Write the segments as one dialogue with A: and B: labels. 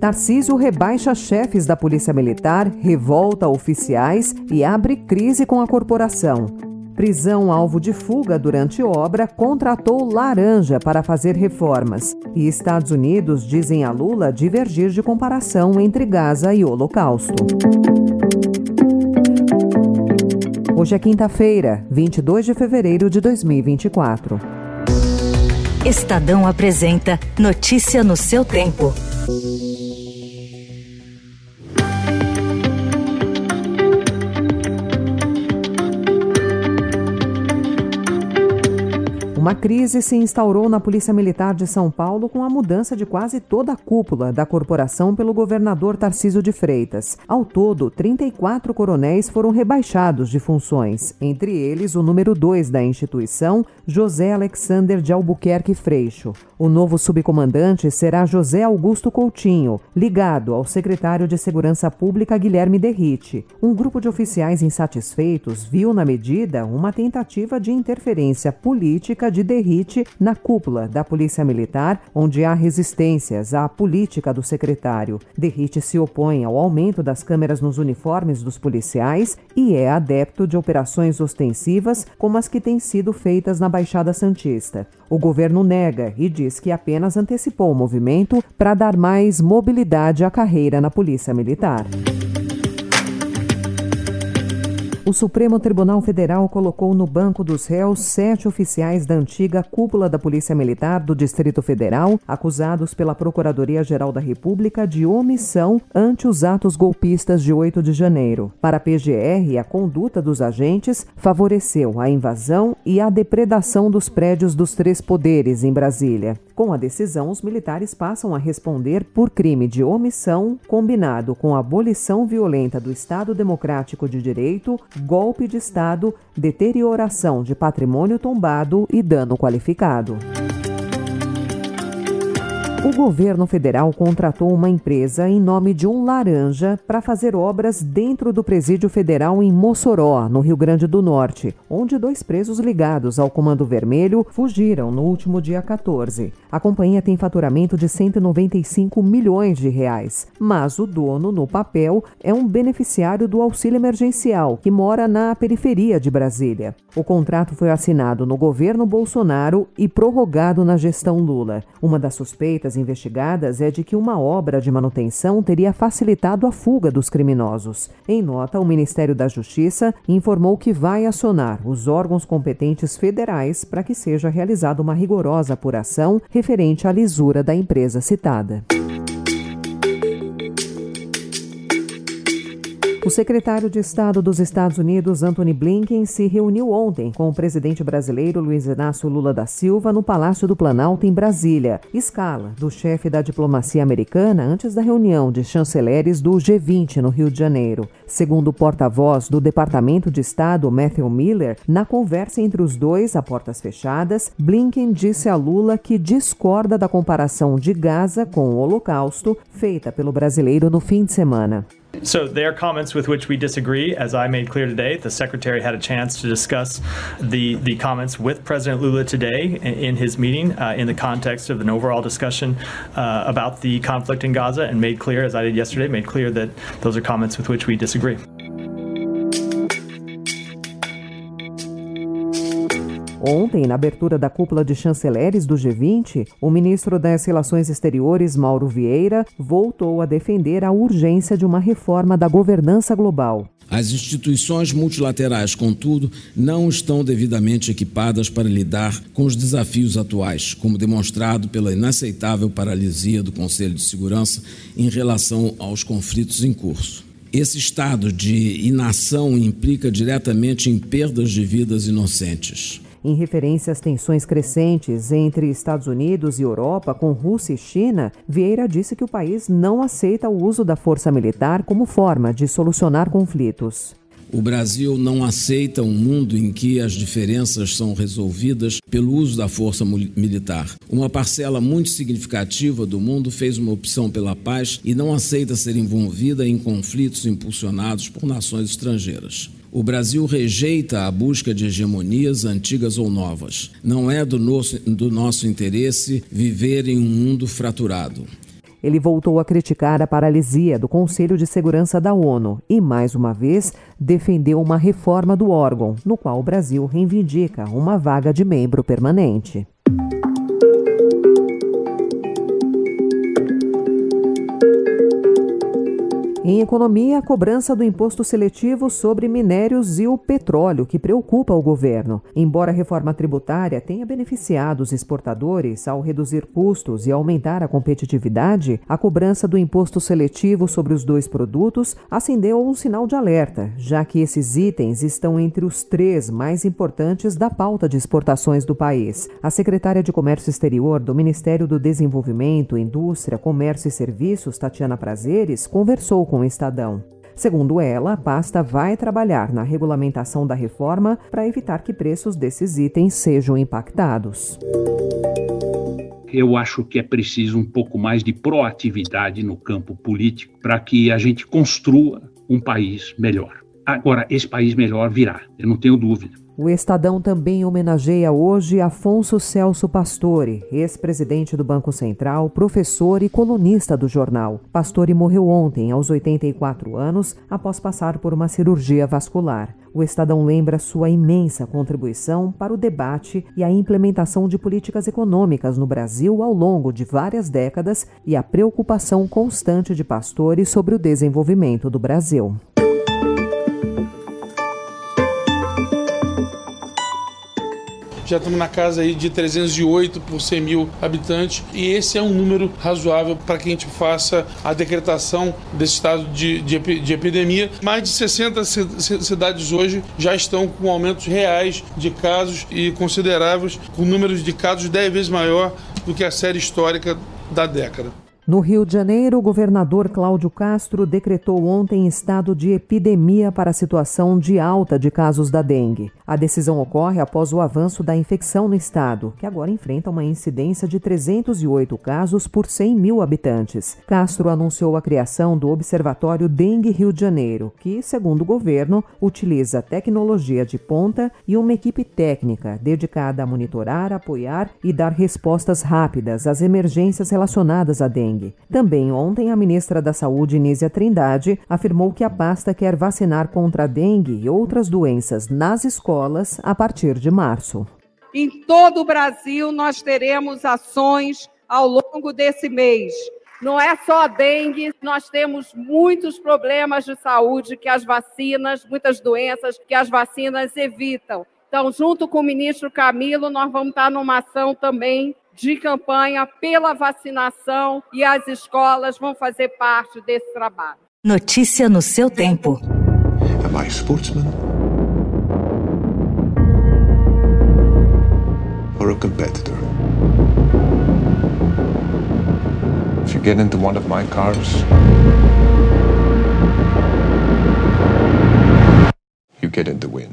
A: Tarcísio rebaixa chefes da Polícia Militar, revolta oficiais e abre crise com a corporação. Prisão alvo de fuga durante obra contratou Laranja para fazer reformas. E Estados Unidos dizem a Lula divergir de comparação entre Gaza e Holocausto. Hoje é quinta-feira, 22 de fevereiro de 2024.
B: Estadão apresenta Notícia no seu tempo.
A: Uma crise se instaurou na Polícia Militar de São Paulo com a mudança de quase toda a cúpula da corporação pelo governador Tarciso de Freitas. Ao todo, 34 coronéis foram rebaixados de funções, entre eles o número 2 da instituição, José Alexander de Albuquerque Freixo. O novo subcomandante será José Augusto Coutinho, ligado ao secretário de Segurança Pública Guilherme Derrite. Um grupo de oficiais insatisfeitos viu na medida uma tentativa de interferência política de derrite na cúpula da Polícia Militar, onde há resistências à política do secretário. Derrite se opõe ao aumento das câmeras nos uniformes dos policiais e é adepto de operações ostensivas como as que têm sido feitas na Baixada Santista. O governo nega e diz que apenas antecipou o movimento para dar mais mobilidade à carreira na Polícia Militar. O Supremo Tribunal Federal colocou no banco dos réus sete oficiais da antiga cúpula da Polícia Militar do Distrito Federal, acusados pela Procuradoria-Geral da República de omissão ante os atos golpistas de 8 de janeiro. Para a PGR, a conduta dos agentes favoreceu a invasão e a depredação dos prédios dos três poderes em Brasília. Com a decisão, os militares passam a responder por crime de omissão combinado com abolição violenta do Estado Democrático de Direito, golpe de Estado, deterioração de patrimônio tombado e dano qualificado. O governo federal contratou uma empresa em nome de um laranja para fazer obras dentro do presídio federal em Mossoró, no Rio Grande do Norte, onde dois presos ligados ao Comando Vermelho fugiram no último dia 14. A companhia tem faturamento de 195 milhões de reais, mas o dono, no papel, é um beneficiário do auxílio emergencial que mora na periferia de Brasília. O contrato foi assinado no governo Bolsonaro e prorrogado na gestão Lula. Uma das suspeitas investigadas é de que uma obra de manutenção teria facilitado a fuga dos criminosos. Em nota, o Ministério da Justiça informou que vai acionar os órgãos competentes federais para que seja realizada uma rigorosa apuração referente à lisura da empresa citada. O secretário de Estado dos Estados Unidos, Anthony Blinken, se reuniu ontem com o presidente brasileiro Luiz Inácio Lula da Silva no Palácio do Planalto, em Brasília, escala do chefe da diplomacia americana antes da reunião de chanceleres do G20 no Rio de Janeiro. Segundo o porta-voz do Departamento de Estado, Matthew Miller, na conversa entre os dois, a portas fechadas, Blinken disse a Lula que discorda da comparação de Gaza com o Holocausto feita pelo brasileiro no fim de semana.
C: So there are comments with which we disagree. As I made clear today, the secretary had a chance to discuss the the comments with President Lula today in, his meeting uh, in the context of an overall discussion uh, about the conflict in Gaza, and made clear, as I did yesterday, made clear that those are comments with which we disagree.
A: Ontem, na abertura da cúpula de chanceleres do G20, o ministro das Relações Exteriores, Mauro Vieira, voltou a defender a urgência de uma reforma da governança global.
D: As instituições multilaterais, contudo, não estão devidamente equipadas para lidar com os desafios atuais, como demonstrado pela inaceitável paralisia do Conselho de Segurança em relação aos conflitos em curso. Esse estado de inação implica diretamente em perdas de vidas inocentes.
A: Em referência às tensões crescentes entre Estados Unidos e Europa com Rússia e China, Vieira disse que o país não aceita o uso da força militar como forma de solucionar conflitos.
D: O Brasil não aceita um mundo em que as diferenças são resolvidas pelo uso da força militar. Uma parcela muito significativa do mundo fez uma opção pela paz e não aceita ser envolvida em conflitos impulsionados por nações estrangeiras. O Brasil rejeita a busca de hegemonias antigas ou novas. Não é do nosso, do nosso interesse viver em um mundo fraturado.
A: Ele voltou a criticar a paralisia do Conselho de Segurança da ONU e, mais uma vez, defendeu uma reforma do órgão, no qual o Brasil reivindica uma vaga de membro permanente. Em economia, a cobrança do imposto seletivo sobre minérios e o petróleo, que preocupa o governo. Embora a reforma tributária tenha beneficiado os exportadores ao reduzir custos e aumentar a competitividade, a cobrança do imposto seletivo sobre os dois produtos acendeu um sinal de alerta, já que esses itens estão entre os três mais importantes da pauta de exportações do país. A secretária de Comércio Exterior do Ministério do Desenvolvimento, Indústria, Comércio e Serviços, Tatiana Prazeres, conversou com o Estadão. Segundo ela, a pasta vai trabalhar na regulamentação da reforma para evitar que preços desses itens sejam impactados.
E: Eu acho que é preciso um pouco mais de proatividade no campo político para que a gente construa um país melhor. Agora, esse país melhor virá, eu não tenho dúvida.
A: O Estadão também homenageia hoje Afonso Celso Pastore, ex-presidente do Banco Central, professor e colunista do jornal. Pastore morreu ontem, aos 84 anos, após passar por uma cirurgia vascular. O Estadão lembra sua imensa contribuição para o debate e a implementação de políticas econômicas no Brasil ao longo de várias décadas e a preocupação constante de Pastore sobre o desenvolvimento do Brasil.
F: Já estamos na casa aí de 308 por 100 mil habitantes e esse é um número razoável para que a gente faça a decretação desse estado de, de, de epidemia. Mais de 60 cidades hoje já estão com aumentos reais de casos e consideráveis, com números de casos 10 vezes maior do que a série histórica da década.
A: No Rio de Janeiro, o governador Cláudio Castro decretou ontem estado de epidemia para a situação de alta de casos da dengue. A decisão ocorre após o avanço da infecção no estado, que agora enfrenta uma incidência de 308 casos por 100 mil habitantes. Castro anunciou a criação do Observatório Dengue Rio de Janeiro, que, segundo o governo, utiliza tecnologia de ponta e uma equipe técnica dedicada a monitorar, apoiar e dar respostas rápidas às emergências relacionadas à dengue dengue. Também ontem, a ministra da Saúde, Nízia Trindade, afirmou que a pasta quer vacinar contra a dengue e outras doenças nas escolas a partir de março.
G: Em todo o Brasil, nós teremos ações ao longo desse mês. Não é só a dengue, nós temos muitos problemas de saúde que as vacinas, muitas doenças que as vacinas evitam. Então, junto com o ministro Camilo, nós vamos estar numa ação também de campanha pela vacinação e as escolas vão fazer parte desse trabalho.
B: Notícia no seu tempo.
H: Am I a sportsman? Or a competitor? If you get into one of my cars, you get in the win.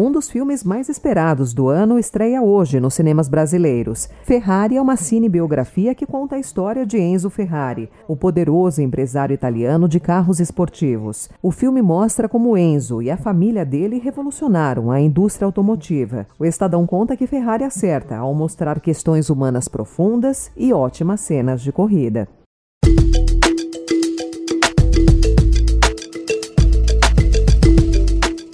A: Um dos filmes mais esperados do ano estreia hoje nos cinemas brasileiros. Ferrari é uma cinebiografia que conta a história de Enzo Ferrari, o poderoso empresário italiano de carros esportivos. O filme mostra como Enzo e a família dele revolucionaram a indústria automotiva. O Estadão conta que Ferrari acerta ao mostrar questões humanas profundas e ótimas cenas de corrida.